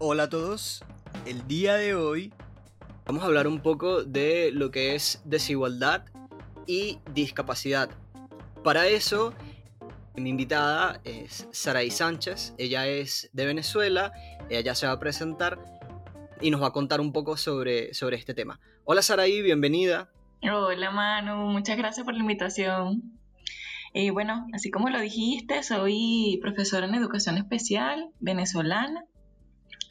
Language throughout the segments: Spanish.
Hola a todos, el día de hoy vamos a hablar un poco de lo que es desigualdad y discapacidad. Para eso, mi invitada es Saraí Sánchez, ella es de Venezuela, ella se va a presentar y nos va a contar un poco sobre, sobre este tema. Hola Saraí, bienvenida. Hola Manu, muchas gracias por la invitación. Eh, bueno, así como lo dijiste, soy profesora en educación especial venezolana.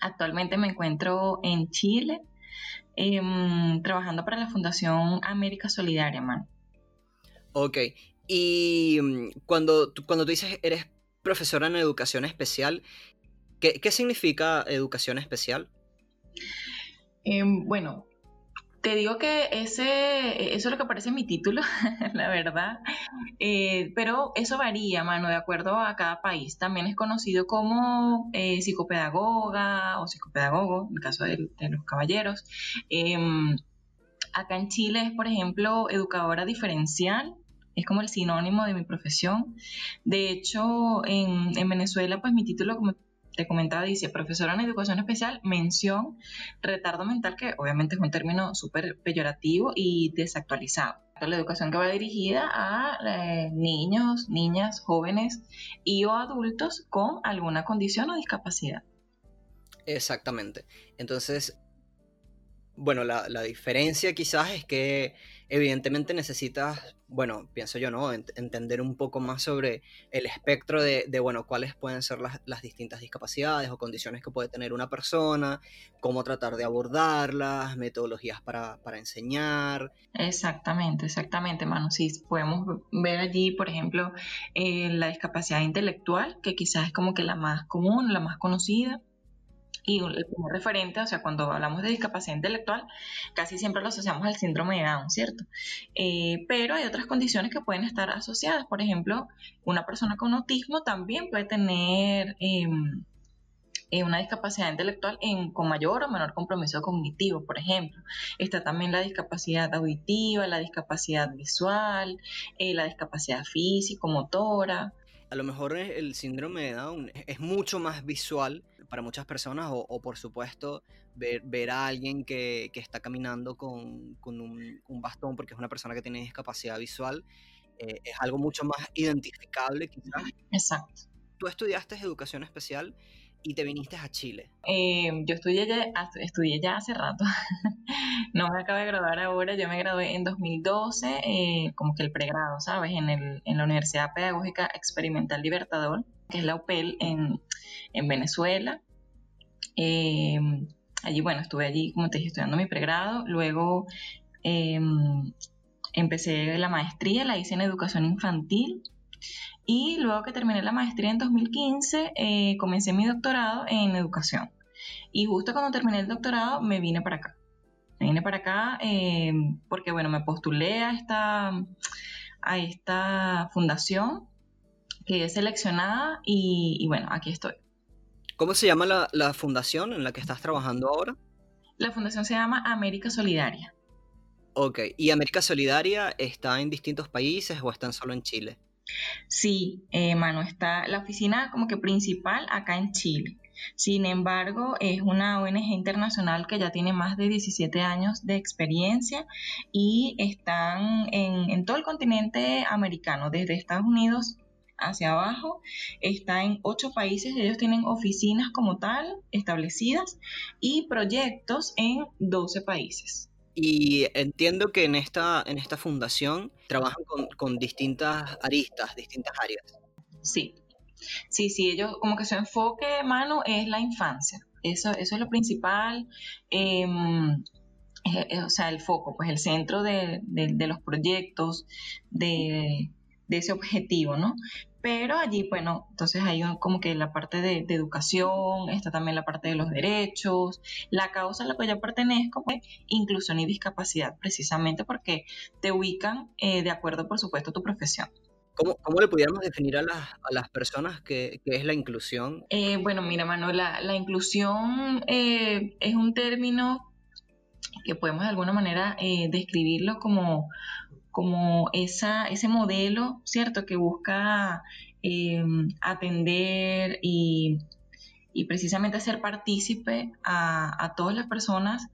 Actualmente me encuentro en Chile, em, trabajando para la Fundación América Solidaria, Manu. Ok, y mm, cuando, cuando tú dices eres profesora en educación especial, ¿qué, qué significa educación especial? Em, bueno, te digo que ese, eso es lo que aparece en mi título, la verdad, eh, pero eso varía, mano, de acuerdo a cada país. También es conocido como eh, psicopedagoga o psicopedagogo, en el caso de, los caballeros. Em, acá en Chile es, por ejemplo, educadora diferencial, es como el sinónimo de mi profesión. De hecho, en, en Venezuela, pues mi título, como te comentaba, dice profesora en educación especial, mención retardo mental, que obviamente es un término súper peyorativo y desactualizado. La educación que va dirigida a eh, niños, niñas, jóvenes y o adultos con alguna condición o discapacidad. Exactamente. Entonces, bueno, la, la diferencia quizás es que evidentemente necesitas, bueno, pienso yo, ¿no? entender un poco más sobre el espectro de, bueno, cuáles pueden ser las, distintas discapacidades o condiciones que puede tener una persona, cómo tratar de abordarlas, metodologías para, enseñar. Exactamente, exactamente, Manu. Sí, podemos ver allí, por ejemplo, eh, la discapacidad intelectual, que quizás es como que la más común, la más conocida y el primer referente, o sea, cuando hablamos de discapacidad intelectual, casi siempre lo asociamos al síndrome de Down, ¿cierto? Eh, pero hay otras condiciones que pueden estar asociadas. Por ejemplo, una persona con autismo también puede tener em, eh, una discapacidad intelectual en, con mayor o menor compromiso cognitivo, por ejemplo. Está también la discapacidad auditiva, la discapacidad visual, eh, la discapacidad físico-motora. A lo mejor el síndrome de Down es mucho más visual para muchas personas o, por supuesto ver, ver, a alguien que, que está caminando con, con un, un, bastón porque es una persona que tiene discapacidad visual, eh, es algo mucho más identificable quizás. Exacto. Tú estudiaste educación especial y te viniste a Chile. Eh, yo estudié ya, estudié ya hace rato, no me acabo de graduar ahora, yo me gradué en 2012, eh, como que el pregrado, ¿sabes? En, el, en la Universidad Pedagógica Experimental Libertador, que es la UPEL en, en Venezuela. Eh, allí, bueno, estuve allí, como te dije, estudiando mi pregrado. Luego em, empecé la maestría, la hice en educación infantil. Y luego que terminé la maestría en 2015, eh, comencé mi doctorado en educación. Y justo cuando terminé el doctorado, me vine para acá. Me vine para acá em, porque, bueno, me postulé a esta, a esta fundación, quedé seleccionada y bueno, aquí estoy. ¿Cómo se llama la, fundación en la que estás trabajando ahora? La fundación se llama América Solidaria. Ok, ¿y América Solidaria está en distintos países o están solo en Chile? Sí, eh, mano, está la oficina como que principal acá en Chile. Sin embargo, es una ONG internacional que ya tiene más de 17 años de experiencia y están en, en todo el continente americano, desde Estados Unidos hacia abajo, está en ocho países, ellos tienen oficinas como tal establecidas y proyectos en 12 países. Y entiendo que en esta, en esta fundación trabajan con, distintas aristas, distintas áreas. Sí, sí, sí, ellos como que su enfoque, mano, es la infancia. Eso, eso es lo principal. Em, o sea, el foco, pues el centro de, de los proyectos, de, de ese objetivo, ¿no? Pero allí, bueno, entonces hay como que la parte de, educación, está también la parte de los derechos, la causa a la que yo pertenezco, pues, inclusión y discapacidad, precisamente porque te ubican eh, de acuerdo, por supuesto, a tu profesión. ¿Cómo, ¿Cómo, le pudiéramos definir a las, a las personas qué, es la inclusión? Eh, bueno, mira, Manuel, la, inclusión eh, es un término que podemos de alguna manera describirlo como como ese modelo, ¿cierto?, que busca em, atender y, precisamente hacer partícipe a, todas las personas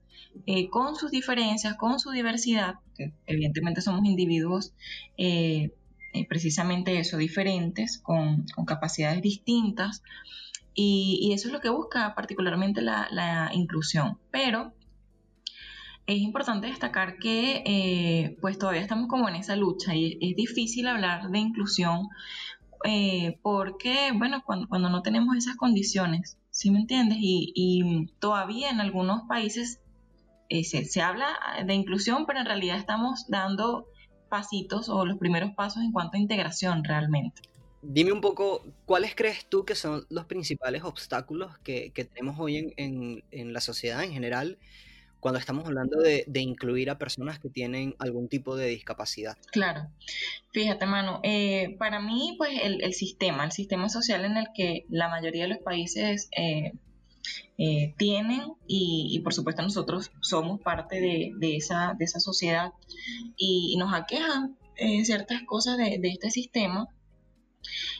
eh, con sus diferencias, con su diversidad, que evidentemente somos individuos eh, eh, precisamente eso, diferentes, con, capacidades distintas, y, eso es lo que busca particularmente la, inclusión. Pero es importante destacar que pues todavía estamos como en esa lucha y es difícil hablar de inclusión eh, porque, bueno, cuando, no tenemos esas condiciones, ¿sí me entiendes? Y, todavía en algunos países eh, se, habla de inclusión, pero en realidad estamos dando pasitos o los primeros pasos en cuanto a integración realmente. Dime un poco, ¿cuáles crees tú que son los principales obstáculos que, tenemos hoy en, en, la sociedad en general cuando estamos hablando de, incluir a personas que tienen algún tipo de discapacidad. Claro, fíjate, mano, eh, para mí, pues el, sistema, el sistema social en el que la mayoría de los países eh, eh, tienen y, por supuesto nosotros somos parte de, esa, de esa sociedad y, nos aquejan ciertas cosas de, este sistema.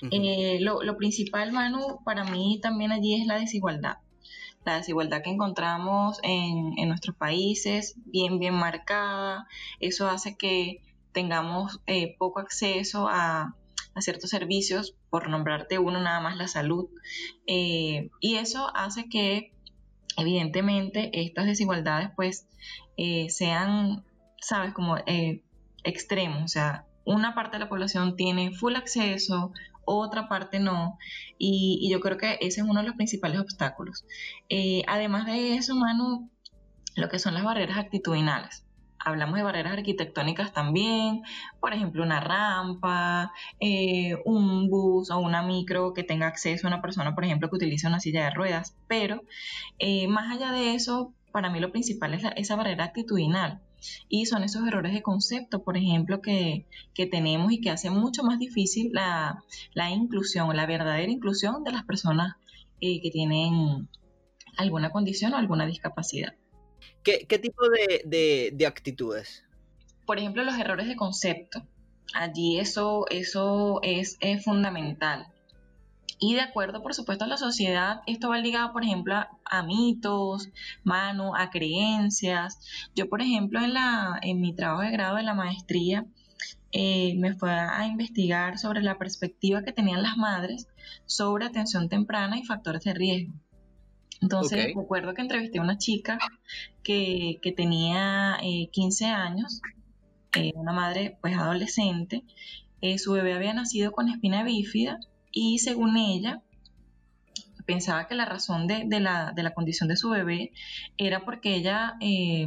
lo, lo principal, Manu, para mí también allí es la desigualdad la desigualdad que encontramos en, nuestros países, bien, bien marcada. Eso hace que tengamos eh, poco acceso a, ciertos servicios, por nombrarte uno nada más la salud. Eh, y eso hace que, evidentemente, estas desigualdades pues eh, sean, sabes, como extremos. O sea, una parte de la población tiene full acceso, otra parte no. Y, yo creo que ese es uno de los principales obstáculos. Eh, además de eso, Manu, lo que son las barreras actitudinales. Hablamos de barreras arquitectónicas también, por ejemplo, una rampa, eh, un bus o una micro que tenga acceso a una persona, por ejemplo, que utilice una silla de ruedas. Pero eh, más allá de eso, para mí lo principal es esa barrera actitudinal. Y son esos errores de concepto, por ejemplo, que, tenemos y que hacen mucho más difícil la, inclusión, la verdadera inclusión de las personas eh, que tienen alguna condición o alguna discapacidad. ¿Qué, tipo de, actitudes? Por ejemplo, los errores de concepto. Allí eso, eso es fundamental. Y de acuerdo, por supuesto, a la sociedad, esto va ligado, por ejemplo, a, mitos, mano, a creencias. Yo, por ejemplo, en, la, en mi trabajo de grado de la maestría, eh, me fue a investigar sobre la perspectiva que tenían las madres sobre atención temprana y factores de riesgo. Entonces, recuerdo que entrevisté a una chica que, tenía 15 eh, años, eh, una madre pues adolescente, su bebé había nacido con espina bífida y según ella, pensaba que la razón de, la, condición de su bebé era porque ella eh,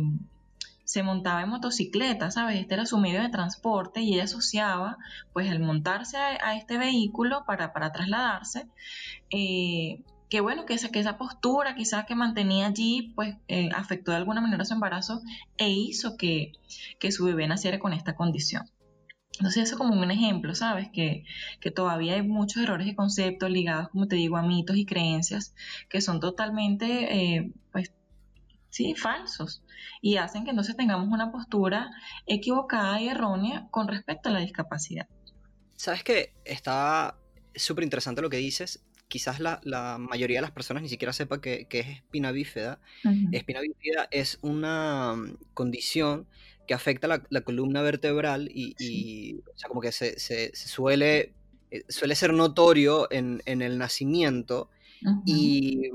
se montaba en motocicleta, ¿sabes? Este era su medio de transporte y ella asociaba, pues, el montarse a, este vehículo para, trasladarse, eh, que bueno, que esa, que esa postura quizás que mantenía allí, pues, eh, afectó de alguna manera su embarazo e hizo que, que su bebé naciera con esta condición. Entonces eso como un ejemplo, ¿sabes? Que, todavía hay muchos errores de concepto ligados, como te digo, a mitos y creencias que son totalmente, eh, pues, sí, falsos y hacen que entonces tengamos una postura equivocada y errónea con respecto a la discapacidad. Sabes que está súper interesante lo que dices. Quizás la, mayoría de las personas ni siquiera sepa que, es espina bífida. Espina bífida es una condición que afecta la, la columna vertebral y, o sea, como que se, se, suele, eh, suele ser notorio en, en el nacimiento y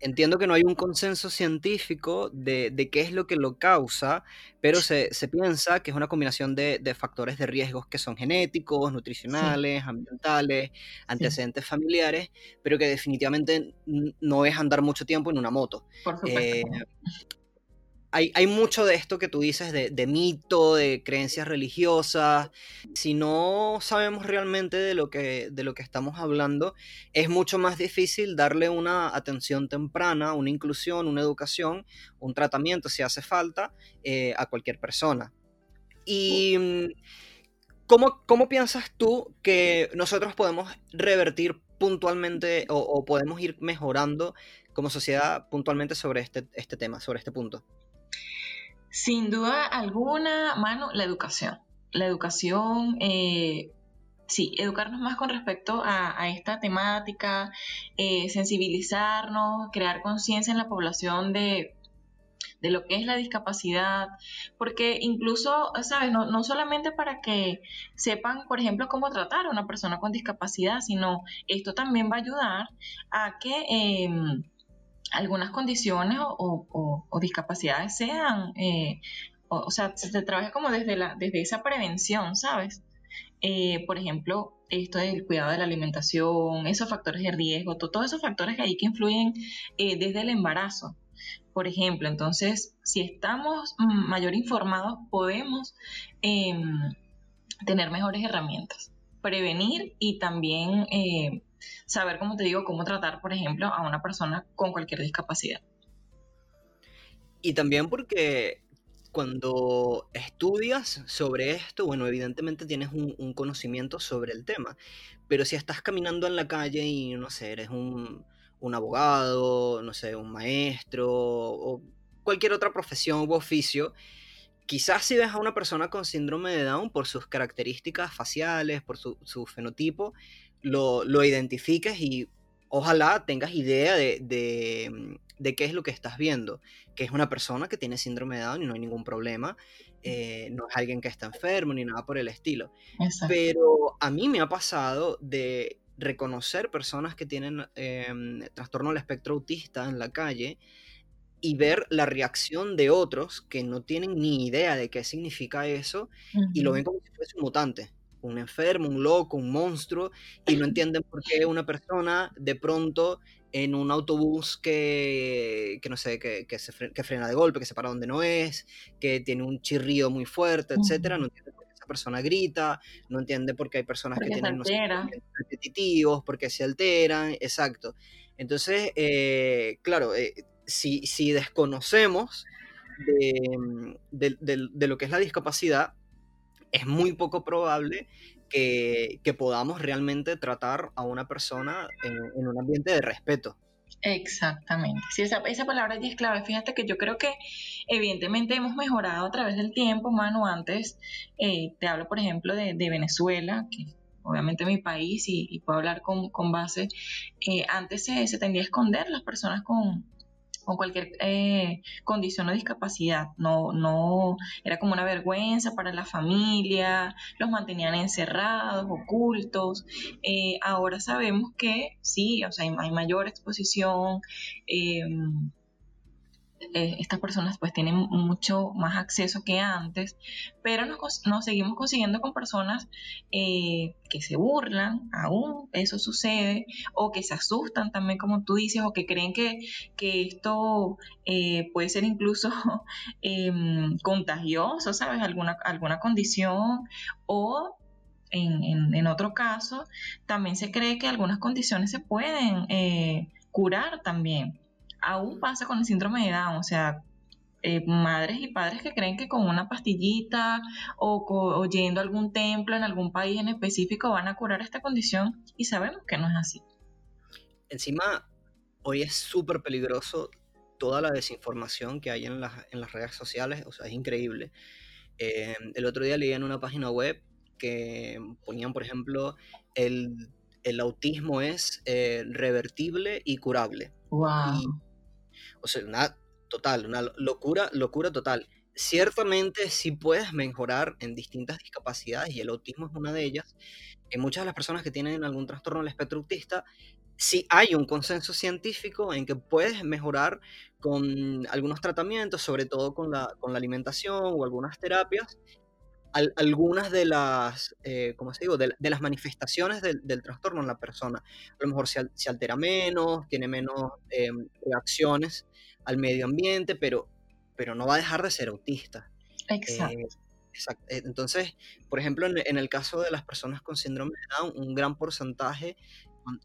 entiendo que no hay un consenso científico de, de, qué es lo que lo causa, pero se, se piensa que es una combinación de, de, factores de riesgos que son genéticos, nutricionales, ambientales, antecedentes familiares, pero que definitivamente no es andar mucho tiempo en una moto. Por supuesto. Eh, hay, mucho de esto que tú dices de, mito, de creencias religiosas. Si no sabemos realmente de lo, que, de lo que estamos hablando, es mucho más difícil darle una atención temprana, una inclusión, una educación, un tratamiento, si hace falta, eh, a cualquier persona. Y mm, ¿cómo, ¿cómo, piensas tú que nosotros podemos revertir puntualmente o, podemos ir mejorando como sociedad puntualmente sobre este, este tema, sobre este punto? Sin duda alguna, mano, la educación. La educación, eh, sí, educarnos más con respecto a, esta temática, eh, sensibilizarnos, crear conciencia en la población de, lo que es la discapacidad, porque incluso, ¿sabes? No, no, solamente para que sepan, por ejemplo, cómo tratar a una persona con discapacidad, sino esto también va a ayudar a que em, algunas condiciones o, discapacidades sean, eh, o, sea, se, trabaje como desde, la, desde esa prevención, ¿sabes? Eh, por ejemplo, esto del cuidado de la alimentación, esos factores de riesgo, todos esos factores que hay que influyen eh, desde el embarazo. Por ejemplo, entonces, si estamos mayor informados, podemos em, tener mejores herramientas, prevenir y también saber, como te digo, cómo tratar, por ejemplo, a una persona con cualquier discapacidad. Y también porque cuando estudias sobre esto, bueno, evidentemente tienes un, conocimiento sobre el tema, pero si estás caminando en la calle y, no sé, eres un, abogado, no sé, un maestro o cualquier otra profesión u oficio, quizás si ves a una persona con síndrome de Down por sus características faciales, por su, fenotipo, lo, lo, identifiques y ojalá tengas idea de, de qué es lo que estás viendo, que es una persona que tiene síndrome de Down y no hay ningún problema, eh, no es alguien que está enfermo ni nada por el estilo. Pero a mí me ha pasado de reconocer personas que tienen em, trastorno del espectro autista en la calle y ver la reacción de otros que no tienen ni idea de qué significa eso y lo ven como si fuese un mutante un enfermo, un loco, un monstruo, y no entienden por qué una persona de pronto en un autobús que, que no sé, que, que, se frena de golpe, que se para donde no es, que tiene un chirrido muy fuerte, etcétera, no entiende por qué esa persona grita, no entiende por qué hay personas que tienen no repetitivos, por qué se alteran, exacto. Entonces, eh, claro, eh, si, si, desconocemos de, de, lo que es la discapacidad, es muy poco probable que, podamos realmente tratar a una persona en, un ambiente de respeto. Exactamente. Sí, esa, palabra ya es clave. Fíjate que yo creo que evidentemente hemos mejorado a través del tiempo, Manu. Antes, eh, te hablo, por ejemplo, de, Venezuela, que obviamente mi país y, puedo hablar con, base. Eh, antes se, se tendía a esconder las personas con, con cualquier eh, condición o discapacidad. No, no, era como una vergüenza para la familia, los mantenían encerrados, ocultos. Eh, ahora sabemos que sí, o sea, hay, mayor exposición. Eh, eh, estas personas pues tienen mucho más acceso que antes, pero nos, seguimos consiguiendo con personas eh, que se burlan, aún eso sucede, o que se asustan también como tú dices, o que creen que, que esto eh, puede ser incluso em, contagioso, ¿sabes? Alguna, alguna condición, o en, en, otro caso, también se cree que algunas condiciones se pueden curar también aún pasa con el síndrome de Down, o sea, eh, madres y padres que creen que con una pastillita o, yendo a algún templo en algún país en específico van a curar esta condición y sabemos que no es así. Encima, hoy es súper peligroso toda la desinformación que hay en las, en las redes sociales, o sea, es increíble. Eh, el otro día leí en una página web que ponían, por ejemplo, el, autismo es eh, revertible y curable. Wow. O sea, una total, una locura, locura total. Ciertamente sí puedes mejorar en distintas discapacidades y el autismo es una de ellas. En muchas de las personas que tienen algún trastorno del espectro autista, sí hay un consenso científico en que puedes mejorar con algunos tratamientos, sobre todo con la, con la alimentación o algunas terapias, algunas de las, eh, ¿cómo se digo? De, las manifestaciones del, trastorno en la persona. A lo mejor se, se altera menos, tiene menos em, reacciones al medio ambiente, pero, pero no va a dejar de ser autista. Exacto. Eh, eh, entonces, por ejemplo, en, el caso de las personas con síndrome de Down, un gran porcentaje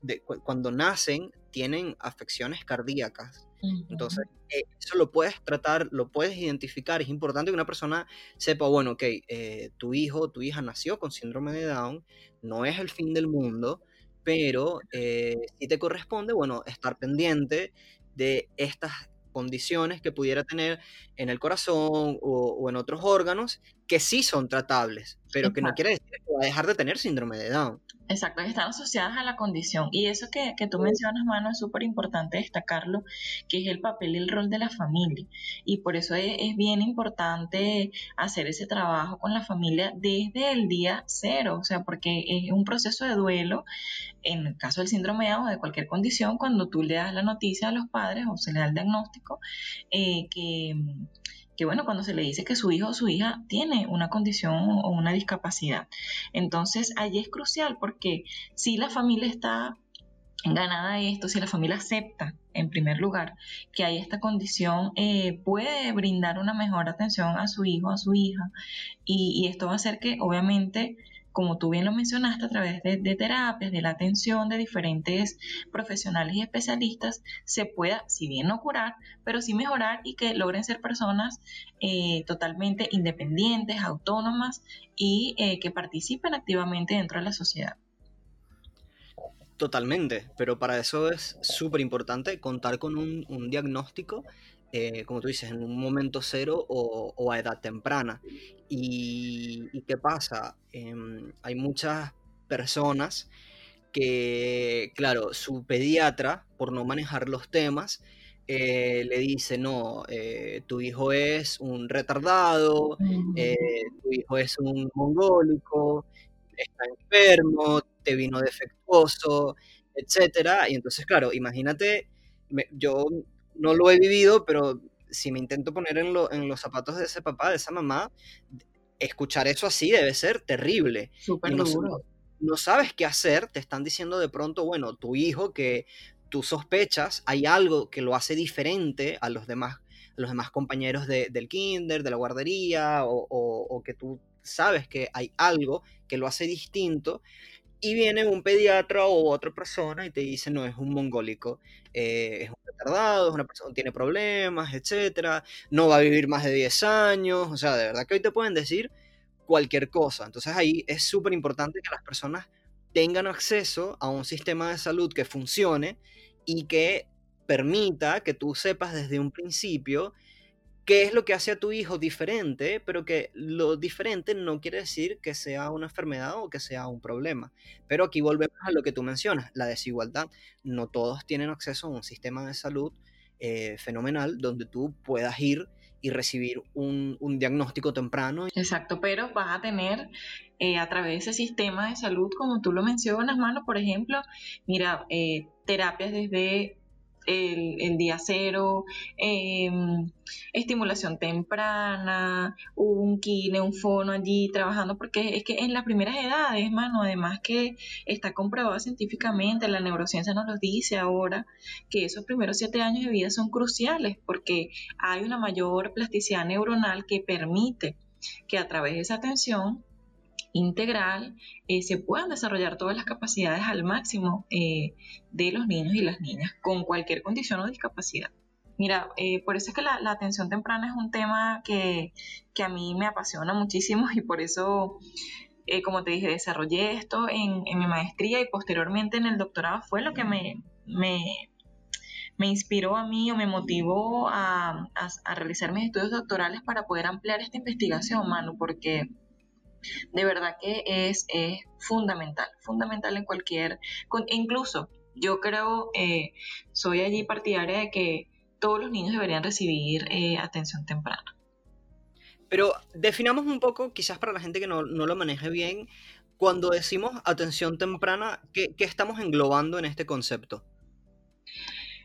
de, cuando nacen tienen afecciones cardíacas. Entonces, eh, eso lo puedes tratar, lo puedes identificar. Es importante que una persona sepa, bueno, ok, eh, tu hijo tu hija nació con síndrome de Down, no es el fin del mundo, pero eh, si te corresponde, bueno, estar pendiente de estas condiciones que pudiera tener en el corazón o, en otros órganos que sí son tratables. pero que no quiere decir que va a dejar de tener síndrome de Down. Exacto, están asociadas a la condición. Y eso que, que tú mencionas, Mano, es súper importante destacarlo, que es el papel y el rol de la familia. Y por eso es, es, bien importante hacer ese trabajo con la familia desde el día cero, o sea, porque es un proceso de duelo, en el caso del síndrome de Down o de cualquier condición, cuando tú le das la noticia a los padres o se le da el diagnóstico, eh, que que bueno, cuando se le dice que su hijo o su hija tiene una condición o una discapacidad. Entonces, allí es crucial porque si la familia está ganada esto, si la familia acepta, en primer lugar, que hay esta condición, eh, puede brindar una mejor atención a su hijo, a su hija, y, y esto va a hacer que, obviamente, como tú bien lo mencionaste, a través de, terapias, de la atención de diferentes profesionales y especialistas, se pueda, si bien no curar, pero sí mejorar y que logren ser personas eh, totalmente independientes, autónomas y eh, que participen activamente dentro de la sociedad. Totalmente, pero para eso es súper importante contar con un, un diagnóstico eh, como tú dices, en un momento cero o, a edad temprana. ¿Y, qué pasa? Em, hay muchas personas que, claro, su pediatra, por no manejar los temas, eh, le dice, no, eh, tu hijo es un retardado, tu hijo es un mongólico, está enfermo, te vino defectuoso, etc. Y entonces, claro, imagínate, yo no lo he vivido, pero si me intento poner en, los zapatos de ese papá, de esa mamá, escuchar eso así debe ser terrible. Súper no, duro. No sabes qué hacer, te están diciendo de pronto, bueno, tu hijo que tú sospechas, hay algo que lo hace diferente a los demás, los demás compañeros del kinder, de la guardería, o, que tú sabes que hay algo que lo hace distinto, y viene un pediatra o otra persona y te dice, no, es un mongólico, eh, es un retardado, es una persona tiene problemas, etcétera, no va a vivir más de 10 años, o sea, de verdad que hoy te pueden decir cualquier cosa. Entonces ahí es súper importante que las personas tengan acceso a un sistema de salud que funcione y que permita que tú sepas desde un principio qué es lo que hace a tu hijo diferente, pero que lo diferente no quiere decir que sea una enfermedad o que sea un problema. Pero aquí volvemos a lo que tú mencionas, la desigualdad. No todos tienen acceso a un sistema de salud eh, fenomenal donde tú puedas ir y recibir un, diagnóstico temprano. Exacto, pero vas a tener eh, a través de ese sistema de salud, como tú lo mencionas, mano, por ejemplo, mira, eh, terapias desde el, día cero, em, estimulación temprana, un kine, un fono allí trabajando, porque es que en las primeras edades, mano, además que está comprobado científicamente, la neurociencia nos lo dice ahora, que esos primeros siete años de vida son cruciales porque hay una mayor plasticidad neuronal que permite que a través de esa atención integral, eh, se puedan desarrollar todas las capacidades al máximo eh, de los niños y las niñas con cualquier condición o discapacidad. Mira, eh, por eso es que la, atención temprana es un tema que, a mí me apasiona muchísimo y por eso, como te dije, desarrollé esto en, mi maestría y posteriormente en el doctorado fue lo que me, me, inspiró a mí o me motivó a, a, realizar mis estudios doctorales para poder ampliar esta investigación, Manu, porque de verdad que es, fundamental, fundamental en cualquier, incluso yo creo, eh, soy allí partidaria de que todos los niños deberían recibir eh, atención temprana. Pero definamos un poco, quizás para la gente que no, lo maneje bien, cuando decimos atención temprana, ¿qué, estamos englobando en este concepto?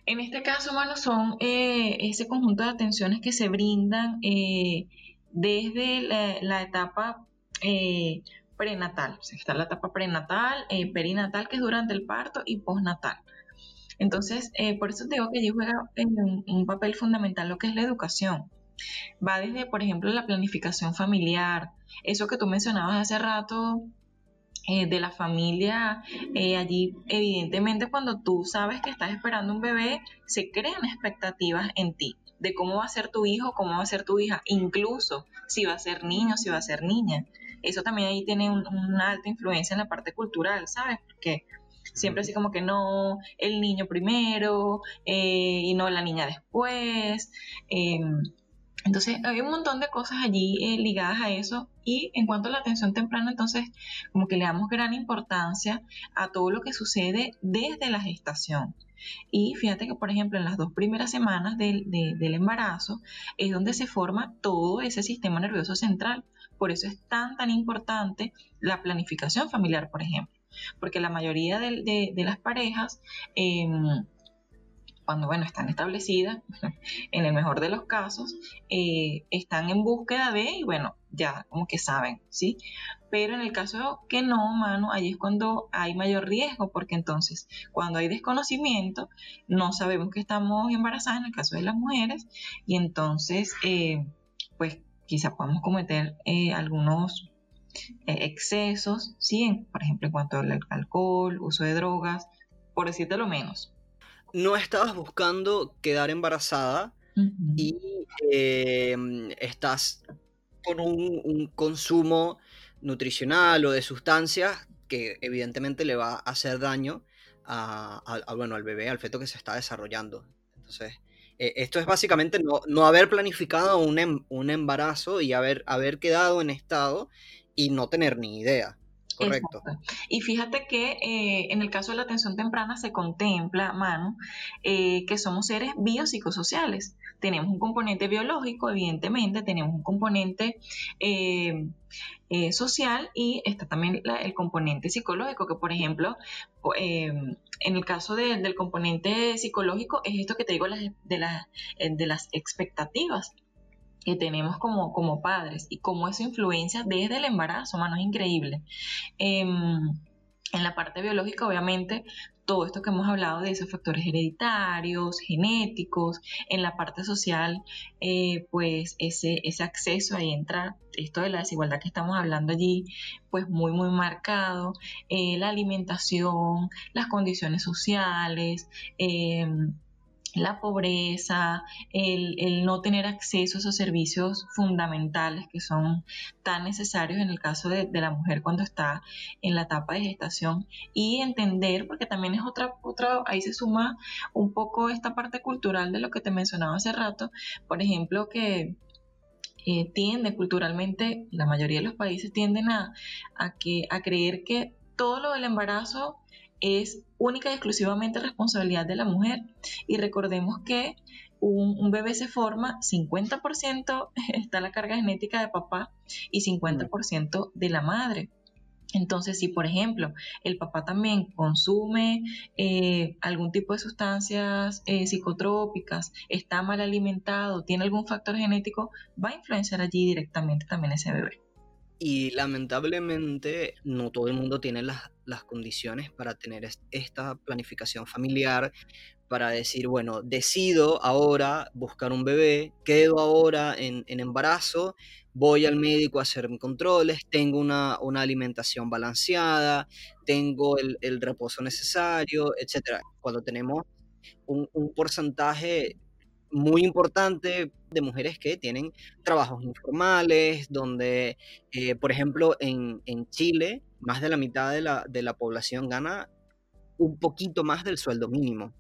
En este caso, mano, son eh, ese conjunto de atenciones que se brindan desde la, la, etapa eh, prenatal. está la etapa prenatal, eh, perinatal, que es durante el parto, y postnatal. Entonces, eh, por eso digo que allí juega un, un, papel fundamental lo que es la educación. Va desde, por ejemplo, la planificación familiar, eso que tú mencionabas hace rato de la familia, allí evidentemente cuando tú sabes que estás esperando un bebé, se crean expectativas en ti de cómo va a ser tu hijo, cómo va a ser tu hija, incluso si va a ser niño, si va a ser niña eso también ahí tiene una alta influencia en la parte cultural, ¿sabes? Porque siempre así como que no, el niño primero eh, y no la niña después. Em, Entonces, hay un montón de cosas allí eh, ligadas a eso. Y en cuanto a la atención temprana, entonces, como que le damos gran importancia a todo lo que sucede desde la gestación. Y fíjate que, por ejemplo, en las dos primeras semanas del, del embarazo es donde se forma todo ese sistema nervioso central. Por eso es tan, tan importante la planificación familiar, por ejemplo. Porque la mayoría de, de las parejas... Eh, cuando bueno, están establecidas, en el mejor de los casos, eh, están en búsqueda de, y bueno, ya como que saben, ¿sí? Pero en el caso que no, mano, ahí es cuando hay mayor riesgo, porque entonces cuando hay desconocimiento, no sabemos que estamos embarazadas en el caso de las mujeres, y entonces, eh, pues quizá podamos cometer eh, algunos excesos, ¿sí? Por ejemplo, en cuanto al alcohol, uso de drogas, por decirte lo menos no estabas buscando quedar embarazada y em, estás con un, consumo nutricional o de sustancias que evidentemente le va a hacer daño a, bueno, al bebé, al feto que se está desarrollando. Entonces, e, esto es básicamente no, haber planificado un, em, un, embarazo y haber, haber quedado en estado y no tener ni idea. Correcto. Y fíjate que eh, en el caso de la atención temprana se contempla, Manu, eh, que somos seres biopsicosociales. Tenemos un componente biológico, evidentemente, tenemos un componente eh, social y está también el componente psicológico, que por ejemplo, en el caso del componente psicológico es esto que te digo de las, de las expectativas que tenemos como, como padres y cómo eso influencia desde el embarazo, mano, es increíble. Em, en la parte biológica, obviamente, todo esto que hemos hablado de esos factores hereditarios, genéticos, en la parte social, eh, pues ese, ese acceso, ahí entra esto de la desigualdad que estamos hablando allí, pues muy, muy marcado, eh, la alimentación, las condiciones sociales, eh, la pobreza, el, no tener acceso a esos servicios fundamentales que son tan necesarios en el caso de, la mujer cuando está en la etapa de gestación. Y entender, porque también es otra, otra, ahí se suma un poco esta parte cultural de lo que te mencionaba hace rato, por ejemplo, que eh, tiende culturalmente, la mayoría de los países tienden a, que, a creer que todo lo del embarazo es única y exclusivamente responsabilidad de la mujer. Y recordemos que un, bebé se forma, 50% está la carga genética de papá y 50% de la madre. Entonces, si por ejemplo el papá también consume eh, algún tipo de sustancias eh, psicotrópicas, está mal alimentado, tiene algún factor genético, va a influenciar allí directamente también ese bebé. Y lamentablemente no todo el mundo tiene las, condiciones para tener esta planificación familiar, para decir, bueno, decido ahora buscar un bebé, quedo ahora en, embarazo, voy al médico a hacerme controles, tengo una, alimentación balanceada, tengo el, reposo necesario, etc. Cuando tenemos un, porcentaje muy importante de mujeres que tienen trabajos informales, donde, eh, por ejemplo, en, Chile, más de la mitad de la, de la, población gana un poquito más del sueldo mínimo.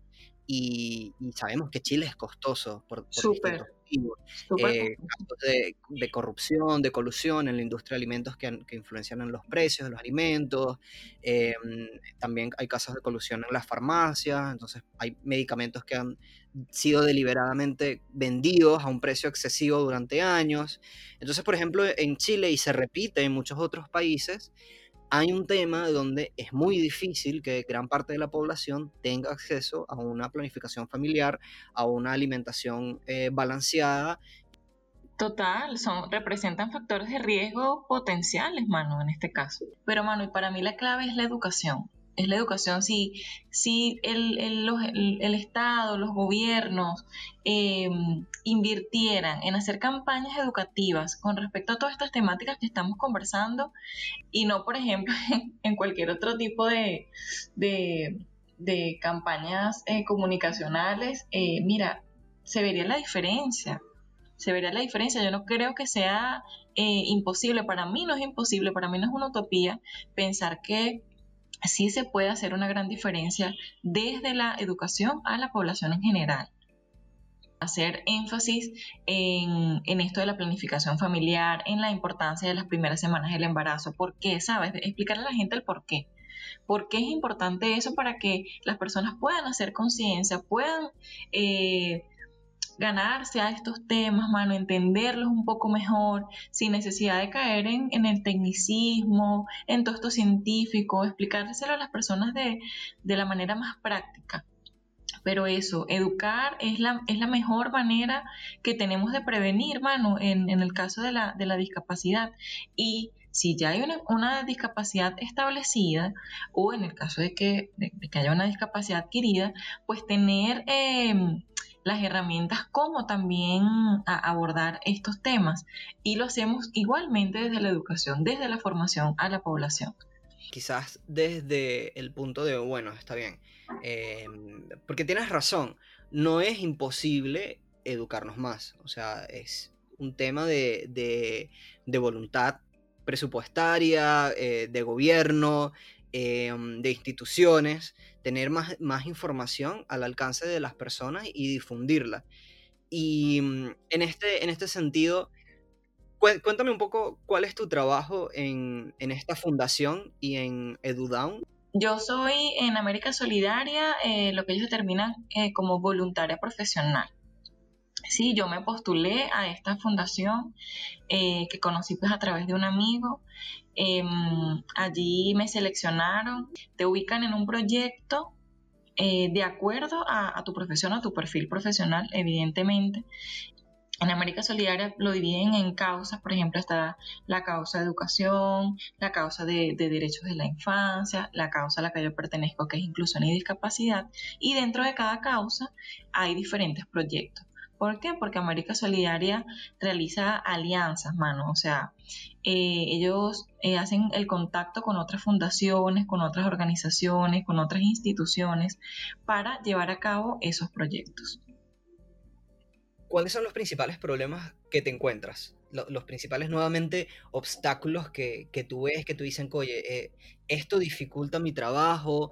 Y, sabemos que Chile es costoso por, por Súper. Eh, de, corrupción, de colusión en la industria de alimentos que, influencian en los precios de los alimentos. Em, también hay casos de colusión en las farmacias, entonces hay medicamentos que han sido deliberadamente vendidos a un precio excesivo durante años. Entonces, por ejemplo, en Chile y se repite en muchos otros países, hay un tema donde es muy difícil que gran parte de la población tenga acceso a una planificación familiar, a una alimentación eh, balanceada. Total, son, representan factores de riesgo potenciales, mano, en este caso. Pero, mano, y para mí la clave es la educación es la educación. Si, si el, el, Estado, los gobiernos eh, invirtieran en hacer campañas educativas con respecto a todas estas temáticas que estamos conversando y no, por ejemplo, en, cualquier otro tipo de, de, campañas eh, comunicacionales, eh, mira, se vería la diferencia. Se vería la diferencia. Yo no creo que sea imposible. Para mí no es imposible, para mí no es una utopía pensar que sí se puede hacer una gran diferencia desde la educación a la población en general. hacer énfasis en, esto de la planificación familiar, en la importancia de las primeras semanas del embarazo. ¿Por qué? ¿Sabes? Explicarle a la gente el por qué. ¿Por qué es importante eso para que las personas puedan hacer conciencia, puedan eh, ganarse a estos temas, mano, entenderlos un poco mejor, sin necesidad de caer en, el tecnicismo, en todo esto científico, explicárselo a las personas de, la manera más práctica. Pero eso, educar es la, es la mejor manera que tenemos de prevenir, mano, en, el caso de la, de la discapacidad. Y si ya hay una, discapacidad establecida o en el caso de que, que haya una discapacidad adquirida, pues tener em, las herramientas como también abordar estos temas. Y lo hacemos igualmente desde la educación, desde la formación a la población. Quizás desde el punto de, bueno, está bien, eh, porque tienes razón, no es imposible educarnos más. O sea, es un tema de, voluntad presupuestaria, eh, de gobierno, eh, de instituciones, tener más, más, información al alcance de las personas y difundirla. Y mm, en este, en este sentido, cuéntame un poco cuál es tu trabajo en, en esta fundación y en EduDown. Yo soy en América Solidaria, eh, lo que ellos determinan eh, como voluntaria profesional. Sí, yo me postulé a esta fundación eh, que conocí pues a través de un amigo. Em, allí me seleccionaron, te ubican en un proyecto de acuerdo a, a, tu profesión, a tu perfil profesional, evidentemente en América Solidaria lo dividen en causas, por ejemplo, está la causa de educación, la causa de, derechos de la infancia, la causa a la que yo pertenezco, que es inclusión y discapacidad, y dentro de cada causa hay diferentes proyectos. ¿Por qué? Porque América Solidaria realiza alianzas, mano. O sea, eh, ellos eh, hacen el contacto con otras fundaciones, con otras organizaciones, con otras instituciones para llevar a cabo esos proyectos. ¿cuáles son los principales problemas que te encuentras? Los, principales, nuevamente, obstáculos que, tú ves, que tú dicen, oye, eh, esto dificulta mi trabajo.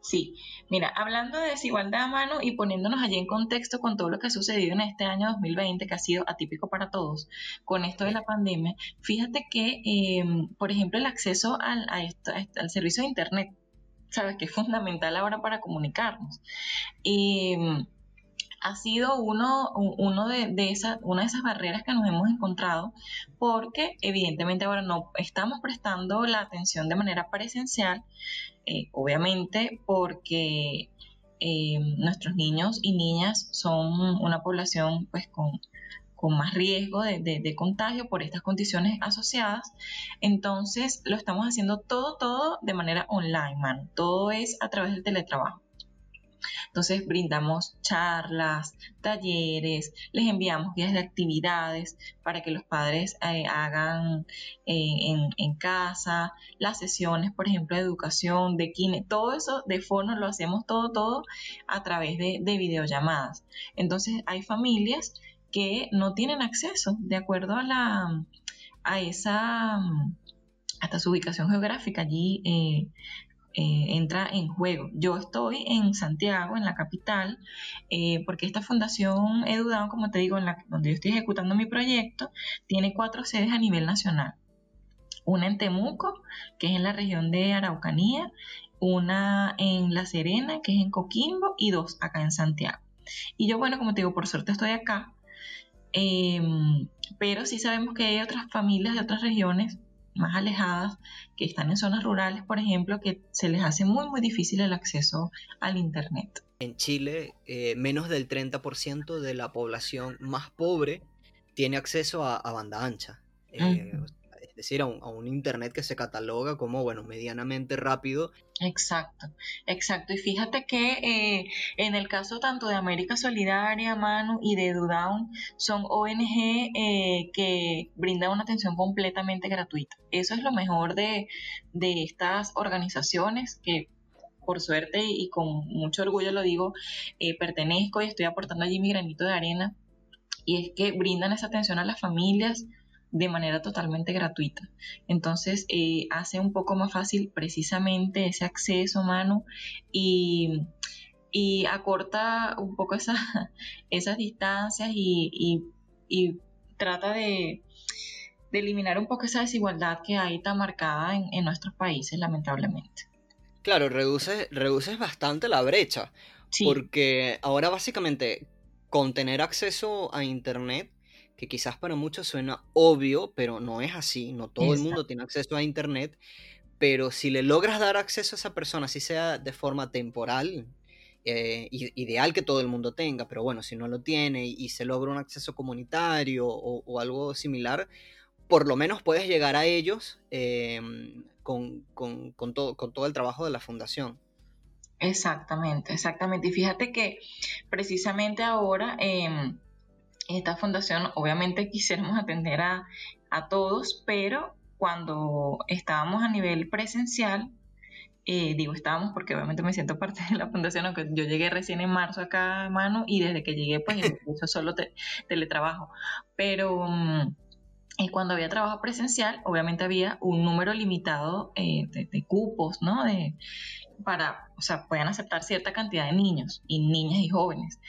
Sí, mira, hablando de desigualdad mano y poniéndonos allí en contexto con todo lo que ha sucedido en este año 2020, que ha sido atípico para todos, con esto de la pandemia, fíjate que, em, por ejemplo, el acceso al, al servicio de Internet, sabes que es fundamental ahora para comunicarnos. Em, ha sido uno, de, una de esas barreras que nos hemos encontrado porque evidentemente ahora no estamos prestando la atención de manera presencial, eh, obviamente porque eh, nuestros niños y niñas son una población pues con, más riesgo de, de, contagio por estas condiciones asociadas. Entonces lo estamos haciendo todo, todo de manera online, man. Todo es a través del teletrabajo. Entonces brindamos charlas, talleres, les enviamos guías de actividades para que los padres eh, hagan eh, en, casa, las sesiones, por ejemplo, de educación, de kine, todo eso de fono lo hacemos todo, todo a través de, videollamadas. Entonces hay familias que no tienen acceso de acuerdo a la a esa hasta su ubicación geográfica allí eh, eh, entra en juego. Yo estoy en Santiago, en la capital, eh, porque esta fundación EduDown, como te digo, en la, donde yo estoy ejecutando mi proyecto, tiene cuatro sedes a nivel nacional. Una en Temuco, que es en la región de Araucanía, una en La Serena, que es en Coquimbo, y dos acá en Santiago. Y yo, bueno, como te digo, por suerte estoy acá, em, pero sí sabemos que hay otras familias de otras regiones más alejadas, que están en zonas rurales, por ejemplo, que se les hace muy, muy difícil el acceso al Internet. En Chile, eh, menos del 30% de la población más pobre tiene acceso a, banda ancha. Eh, decir, a un, Internet que se cataloga como, bueno, medianamente rápido. Exacto, exacto. Y fíjate que eh, en el caso tanto de América Solidaria, Manu y de EduDown, son ONG eh, que brindan una atención completamente gratuita. Eso es lo mejor de, estas organizaciones que por suerte y con mucho orgullo lo digo, eh, pertenezco y estoy aportando allí mi granito de arena. Y es que brindan esa atención a las familias, de manera totalmente gratuita. Entonces eh, hace un poco más fácil precisamente ese acceso humano y y acorta un poco esa, esas distancias y, trata de, eliminar un poco esa desigualdad que hay tan marcada en, nuestros países, lamentablemente. Claro, reduces, reduces bastante la brecha, porque ahora básicamente con tener acceso a Internet, que quizás para muchos suena obvio, pero no es así, no todo el mundo tiene acceso a Internet, pero si le logras dar acceso a esa persona, si sea de forma temporal, eh, ideal que todo el mundo tenga, pero bueno, si no lo tiene y, se logra un acceso comunitario o, algo similar, por lo menos puedes llegar a ellos em, con, todo, con todo el trabajo de la fundación. Exactamente, exactamente. Y fíjate que precisamente ahora em, esta fundación, obviamente quisiéramos atender a, a todos, pero cuando estábamos a nivel presencial, eh, digo estábamos porque obviamente me siento parte de la fundación, aunque yo llegué recién en marzo acá, mano, y desde que llegué, pues eso solo teletrabajo. Pero mm, cuando había trabajo presencial, obviamente había un número limitado eh, de, cupos, ¿no? De, para, o sea, puedan aceptar cierta cantidad de niños y niñas y jóvenes.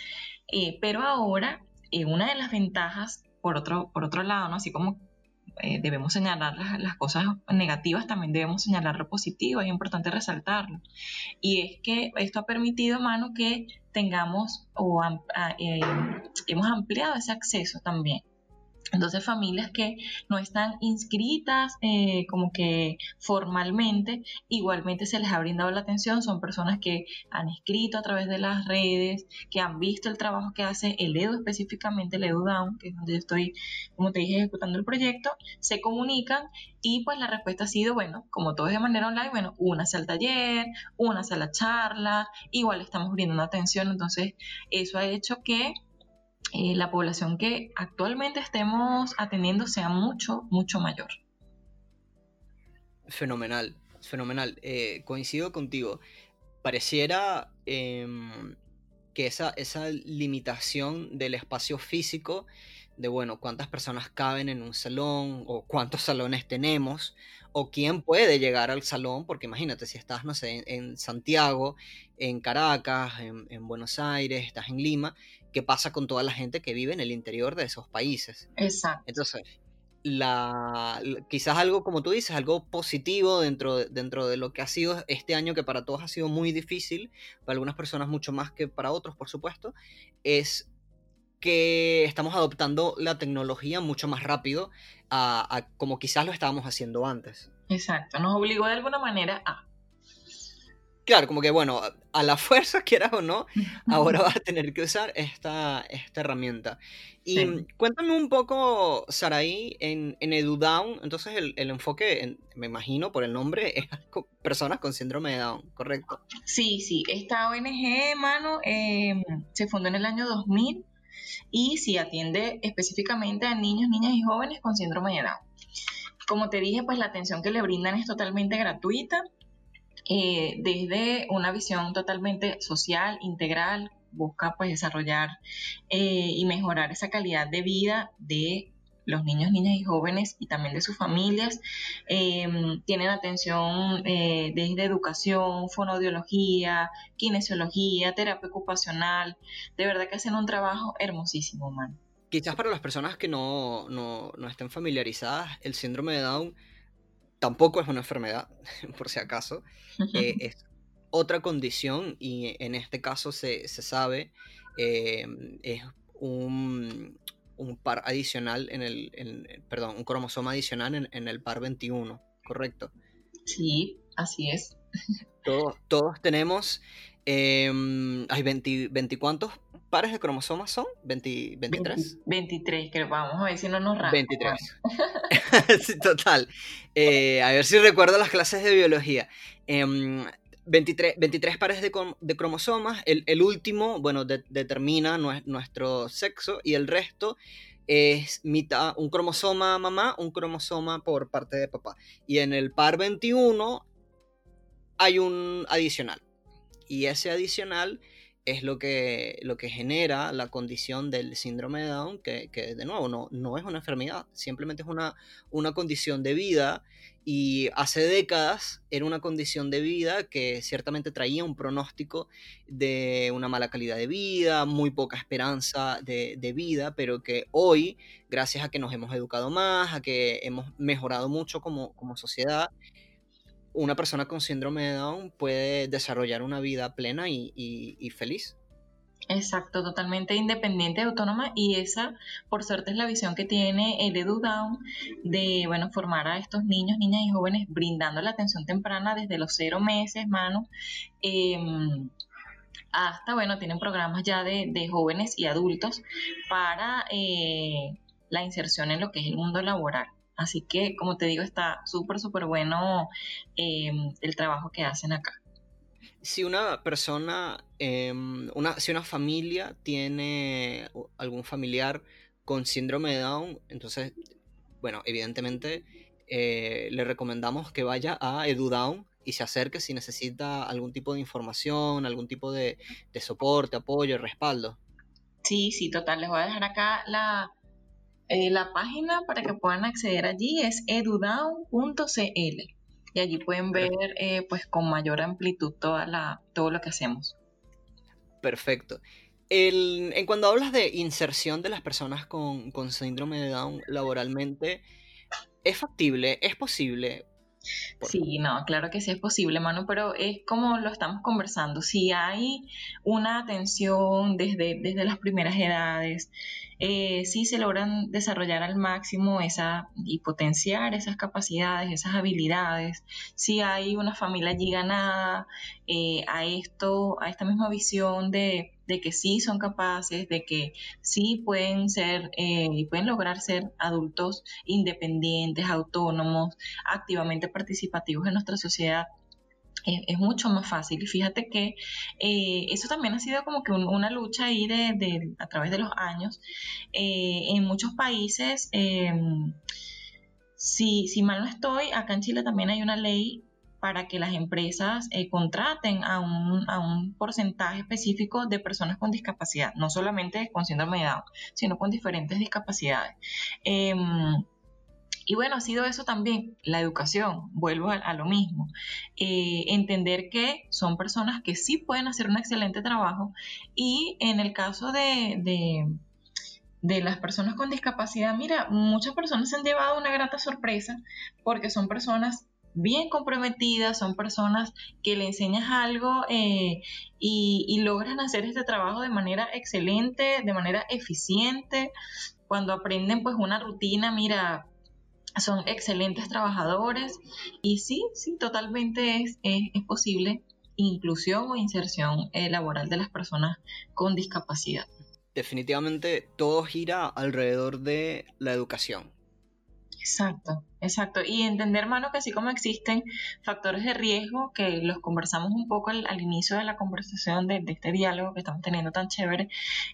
Eh, pero ahora, una de las ventajas, por otro, por otro lado, ¿no? Así como eh, debemos señalar las, cosas negativas, también debemos señalar lo positivo, es importante resaltarlo. Y es que esto ha permitido, mano, que tengamos o eh, hemos ampliado ese acceso también entonces familias que no están inscritas eh, como que formalmente, igualmente se les ha brindado la atención, son personas que han escrito a través de las redes, que han visto el trabajo que hace el EDU específicamente, el EDU Down, que es donde yo estoy, como te dije, ejecutando el proyecto, se comunican y pues la respuesta ha sido, bueno, como todo es de manera online, bueno, una al taller, una a la charla, igual estamos brindando atención, entonces eso ha hecho que eh, la población que actualmente estemos atendiendo sea mucho, mucho mayor. Fenomenal, fenomenal. Eh, coincido contigo. Pareciera em, que esa, esa limitación del espacio físico, de bueno, cuántas personas caben en un salón o cuántos salones tenemos, o quién puede llegar al salón, porque imagínate, si estás, no sé, en, Santiago, en Caracas, en, en, Buenos Aires, estás en Lima, qué pasa con toda la gente que vive en el interior de esos países. Exacto. Entonces, la, quizás algo, como tú dices, algo positivo dentro, dentro de lo que ha sido este año, que para todos ha sido muy difícil, para algunas personas mucho más que para otros, por supuesto, es que estamos adoptando la tecnología mucho más rápido a como quizás lo estábamos haciendo antes. Exacto, nos obligó de alguna manera a claro, como que bueno, a la fuerza, quieras o no, ahora vas a tener que usar esta, esta herramienta. Y cuéntame un poco, Saraí, en, en EduDown, entonces el, enfoque, me imagino por el nombre, es personas con síndrome de Down, ¿correcto? Sí, sí, esta ONG, mano, em, se fundó en el año 2000 y sí atiende específicamente a niños, niñas y jóvenes con síndrome de Down. Como te dije, pues la atención que le brindan es totalmente gratuita eh, desde una visión totalmente social, integral, busca pues desarrollar eh, y mejorar esa calidad de vida de los niños, niñas y jóvenes y también de sus familias. Em, tienen atención eh, desde educación, fonodiología, kinesiología, terapia ocupacional. De verdad que hacen un trabajo hermosísimo, man. Quizás para las personas que no, no, no estén familiarizadas, el síndrome de Down tampoco es una enfermedad, por si acaso, eh, es otra condición y en este caso se, sabe, em, es un, par adicional en el, perdón, un cromosoma adicional en, el par 21, ¿correcto? Sí, así es. Todos, todos tenemos, em, hay 20, 20 cuántos pares de cromosomas son? ¿20, 23? 23, que vamos a ver si no nos raspa. 23. sí, total. Eh, a ver si recuerdo las clases de biología. 23, em, 23, pares de, de cromosomas. El, el, último, bueno, determina nuestro sexo y el resto es mitad, un cromosoma mamá, un cromosoma por parte de papá. Y en el par 21 hay un adicional. Y ese adicional es lo que, lo que genera la condición del síndrome de Down, que, de nuevo no, no es una enfermedad, simplemente es una, una condición de vida y hace décadas era una condición de vida que ciertamente traía un pronóstico de una mala calidad de vida, muy poca esperanza de, vida, pero que hoy, gracias a que nos hemos educado más, a que hemos mejorado mucho como, como sociedad, una persona con síndrome de Down puede desarrollar una vida plena y, feliz. Exacto, totalmente independiente, autónoma y esa, por suerte, es la visión que tiene el Edu Down de, bueno, formar a estos niños, niñas y jóvenes brindando la atención temprana desde los cero meses, mano, em, hasta, bueno, tienen programas ya de, jóvenes y adultos para eh, la inserción en lo que es el mundo laboral. Así que, como te digo, está súper, súper bueno eh, el trabajo que hacen acá. Si una persona, em, una, si una familia tiene algún familiar con síndrome de Down, entonces, bueno, evidentemente eh, le recomendamos que vaya a EduDown y se acerque si necesita algún tipo de información, algún tipo de, de soporte, apoyo, respaldo. Sí, sí, total. Les voy a dejar acá la, eh, la página para que puedan acceder allí es edudown.cl y allí pueden ver eh, pues con mayor amplitud toda la, todo lo que hacemos. Perfecto. en cuando hablas de inserción de las personas con, con síndrome de Down laboralmente, ¿es factible? ¿Es posible? Sí, no, claro que sí es posible, Manu, pero es como lo estamos conversando. Si hay una atención desde, desde las primeras edades, eh, si se logran desarrollar al máximo esa y potenciar esas capacidades, esas habilidades, si hay una familia allí ganada eh, a esto, a esta misma visión de, que sí son capaces, de que sí pueden ser eh, y pueden lograr ser adultos independientes, autónomos, activamente participativos en nuestra sociedad, es, mucho más fácil. Y fíjate que eh, eso también ha sido como que una lucha ahí de, a través de los años. Eh, en muchos países, em, si, si mal no estoy, acá en Chile también hay una ley para que las empresas eh, contraten a un, a un, porcentaje específico de personas con discapacidad, no solamente con síndrome de Down, sino con diferentes discapacidades. Y bueno, ha sido eso también, la educación, vuelvo a, lo mismo. Eh, entender que son personas que sí pueden hacer un excelente trabajo y en el caso de, de, las personas con discapacidad, mira, muchas personas se han llevado una grata sorpresa porque son personas bien comprometidas, son personas que le enseñas algo eh, y, logran hacer este trabajo de manera excelente, de manera eficiente. Cuando aprenden pues una rutina, mira, son excelentes trabajadores y sí, sí, totalmente es, es, posible inclusión o inserción eh, laboral de las personas con discapacidad. Definitivamente todo gira alrededor de la educación. Exacto, exacto. Y entender, hermano, que así como existen factores de riesgo, que los conversamos un poco al, inicio de la conversación de, este diálogo que estamos teniendo tan chévere,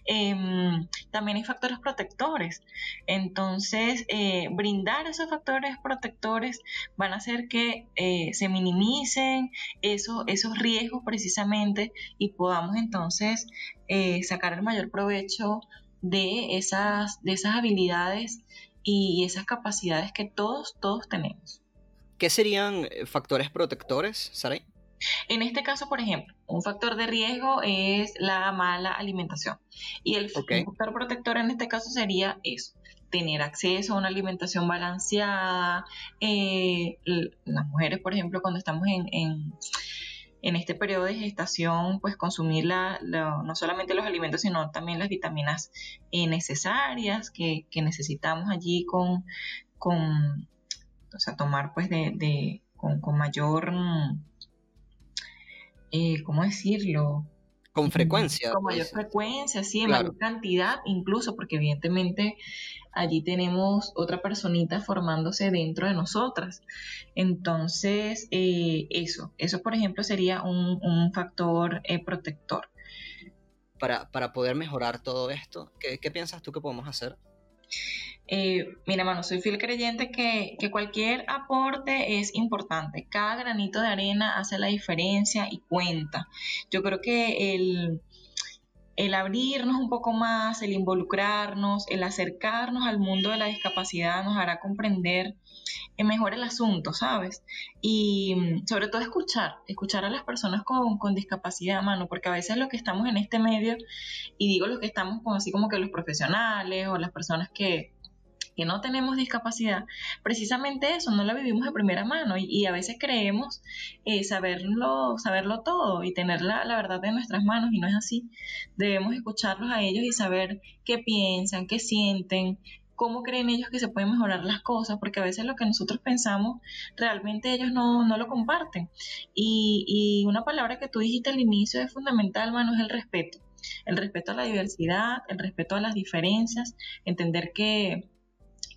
em, también hay factores protectores. Entonces, eh, brindar esos factores protectores van a hacer que eh, se minimicen esos, esos riesgos precisamente y podamos entonces eh, sacar el mayor provecho de esas, de esas habilidades y esas capacidades que todos, todos tenemos. ¿Qué serían eh, factores protectores, Saray? En este caso, por ejemplo, un factor de riesgo es la mala alimentación. Y el factor protector en este caso sería eso, tener acceso a una alimentación balanceada. Eh, las mujeres, por ejemplo, cuando estamos en en este periodo de gestación, pues consumir no solamente los alimentos, sino también las vitaminas eh, necesarias que, necesitamos allí con, con, o sea, tomar pues de, con, mayor, eh, ¿cómo decirlo? Con frecuencia. Con mayor pues. frecuencia, sí, en mayor cantidad, incluso porque evidentemente allí tenemos otra personita formándose dentro de nosotras. Entonces, eh, eso, eso por ejemplo sería un, factor eh, protector. Para, poder mejorar todo esto, ¿qué, piensas tú que podemos hacer? Eh, mira, mano, soy fiel creyente que, cualquier aporte es importante. Cada granito de arena hace la diferencia y cuenta. Yo creo que el, el abrirnos un poco más, el involucrarnos, el acercarnos al mundo de la discapacidad nos hará comprender mejor el asunto, ¿sabes? Y mm, sobre todo escuchar, escuchar a las personas con, con discapacidad, mano, porque a veces lo que estamos en este medio, y digo los que estamos como así como que los profesionales o las personas que, que no tenemos discapacidad, precisamente eso, no la vivimos de primera mano y, a veces creemos eh, saberlo, saberlo todo y tener la, la, verdad en nuestras manos y no es así. Debemos escucharlos a ellos y saber qué piensan, qué sienten, cómo creen ellos que se pueden mejorar las cosas, porque a veces lo que nosotros pensamos realmente ellos no, no lo comparten. Y, y, una palabra que tú dijiste al inicio es fundamental, mano, es el respeto. El respeto a la diversidad, el respeto a las diferencias, entender que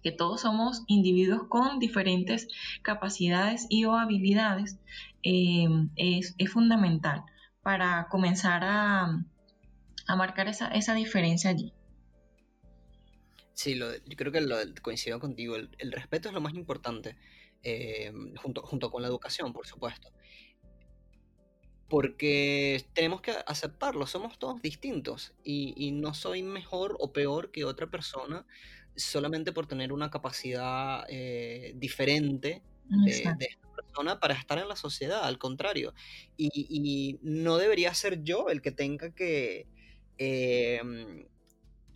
que todos somos individuos con diferentes capacidades y o habilidades, eh, es, fundamental para comenzar a, marcar esa, diferencia allí. Sí, yo creo que lo, coincido contigo. El, respeto es lo más importante, eh, junto, junto con la educación, por supuesto. Porque tenemos que aceptarlo, somos todos distintos y, y, no soy mejor o peor que otra persona solamente por tener una capacidad eh, diferente de, esta persona para estar en la sociedad, al contrario. Y, no debería ser yo el que tenga que em,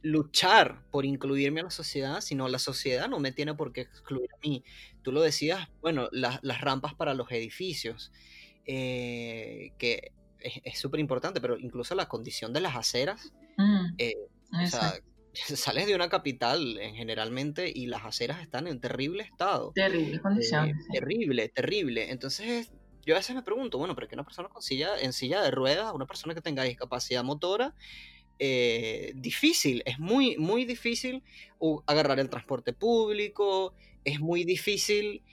luchar por incluirme a la sociedad, sino la sociedad no me tiene por qué excluir a mí. Tú lo decías, bueno, las rampas para los edificios, eh, que es súper importante, pero incluso la condición de las aceras. Mm, eh, o sea, sales de una capital en generalmente y las aceras están en terrible estado. Terrible condición. Eh, terrible, terrible. Entonces yo a veces me pregunto, bueno, pero que una persona con silla, en silla de ruedas, una persona que tenga discapacidad motora, eh, difícil, es muy, muy difícil agarrar el transporte público, es muy difícil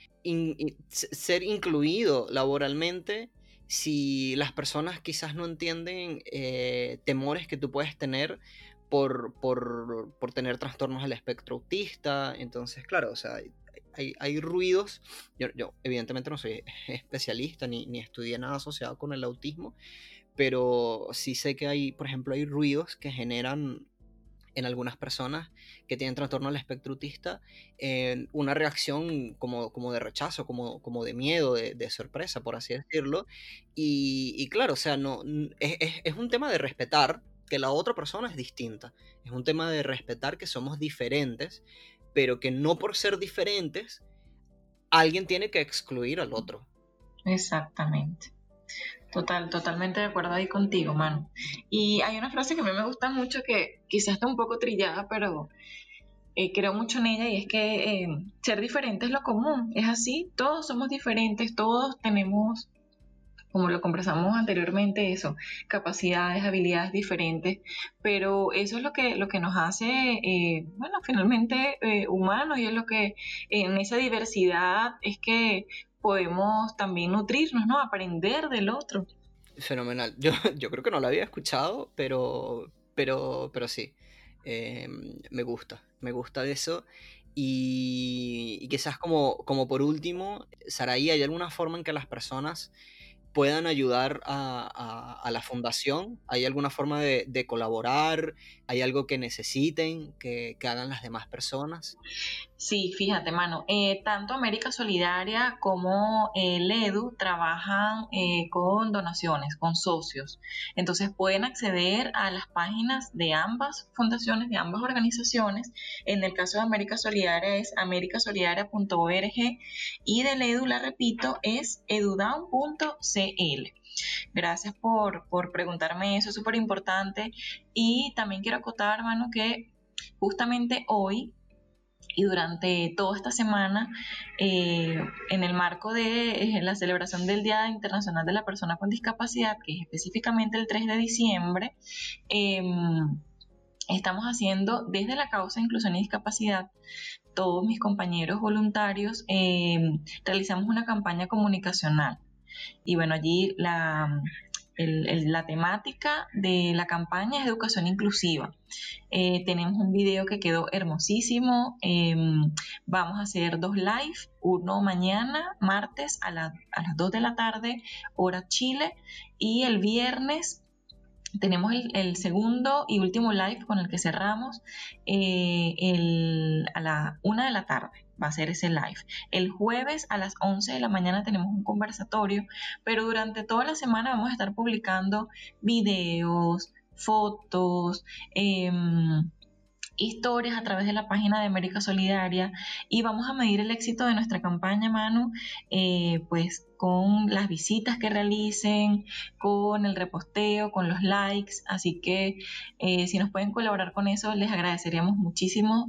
ser incluido laboralmente si las personas quizás no entienden eh, temores que tú puedes tener por, por, por, tener trastornos del espectro autista. Entonces, claro, o sea, hay, hay ruidos. Yo, yo, evidentemente no soy especialista ni, ni estudié nada asociado con el autismo, pero sí sé que hay, por ejemplo, hay ruidos que generan en algunas personas que tienen trastorno del espectro autista una reacción como, como de rechazo, como, como de miedo, de, de sorpresa, por así decirlo. Y, y, claro, o sea, no, es, es, un tema de respetar que la otra persona es distinta. Es un tema de respetar que somos diferentes, pero que no por ser diferentes, alguien tiene que excluir al otro. Exactamente. Total, totalmente de acuerdo ahí contigo, mano. Y hay una frase que a mí me gusta mucho que quizás está un poco trillada, pero eh, creo mucho en ella y es que eh, ser diferente es lo común. Es así, todos somos diferentes, todos tenemos como lo conversamos anteriormente, eso, capacidades, habilidades diferentes, pero eso es lo que, lo que nos hace, eh, bueno, finalmente eh, humanos y es lo que en esa diversidad es que podemos también nutrirnos, ¿no? Aprender del otro. Fenomenal. Yo, yo creo que no lo había escuchado, pero, pero, pero sí, em, me gusta, me gusta eso. Y, y, quizás como, como por último, Saraí, ¿hay alguna forma en que las personas puedan ayudar a, la fundación? ¿Hay alguna forma de, colaborar? ¿Hay algo que necesiten que, hagan las demás personas? Sí, fíjate, mano, eh, tanto América Solidaria como el EDU trabajan eh, con donaciones, con socios. Entonces pueden acceder a las páginas de ambas fundaciones, de ambas organizaciones. En el caso de América Solidaria es americasolidaria.org y del EDU, la repito, es edudown.cl. Gracias por, por preguntarme eso, es súper importante. Y también quiero acotar, hermano, que justamente hoy y durante toda esta semana, eh, en el marco de eh, la celebración del Día Internacional de la Persona con Discapacidad, que es específicamente el 3 de diciembre, em, estamos haciendo desde la causa Inclusión y Discapacidad, todos mis compañeros voluntarios, em, realizamos una campaña comunicacional. Y bueno, allí la, la temática de la campaña es educación inclusiva. Eh, tenemos un video que quedó hermosísimo. Em, vamos a hacer dos live, uno mañana, martes a, a las 2 de la tarde, hora Chile, y el viernes tenemos el, segundo y último live con el que cerramos eh, a la una de la tarde va a ser ese live. El jueves a las 11 de la mañana tenemos un conversatorio, pero durante toda la semana vamos a estar publicando videos, fotos, em, historias a través de la página de América Solidaria y vamos a medir el éxito de nuestra campaña, Manu, eh, pues con las visitas que realicen, con el reposteo, con los likes. Así que eh, si nos pueden colaborar con eso, les agradeceríamos muchísimo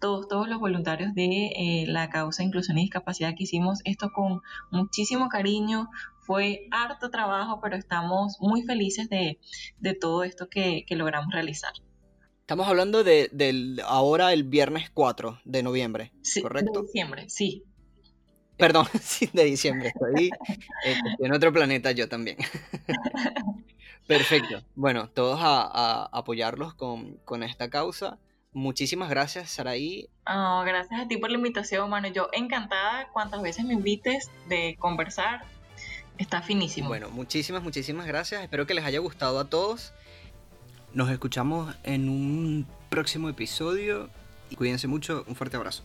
todos, todos los voluntarios de eh, la causa inclusión y discapacidad que hicimos esto con muchísimo cariño. Fue harto trabajo, pero estamos muy felices de, todo esto que, logramos realizar. Estamos hablando de, del ahora el viernes 4 de noviembre, sí, ¿correcto? De diciembre, sí. Perdón, sí, de diciembre. Estoy, este, en otro planeta yo también. Perfecto. Bueno, todos a, apoyarlos con, esta causa. Muchísimas gracias, Saraí. Oh, gracias a ti por la invitación, mano. Yo encantada cuantas veces me invites de conversar. Está finísimo. Bueno, muchísimas, muchísimas gracias. Espero que les haya gustado a todos. Nos escuchamos en un próximo episodio y cuídense mucho. Un fuerte abrazo.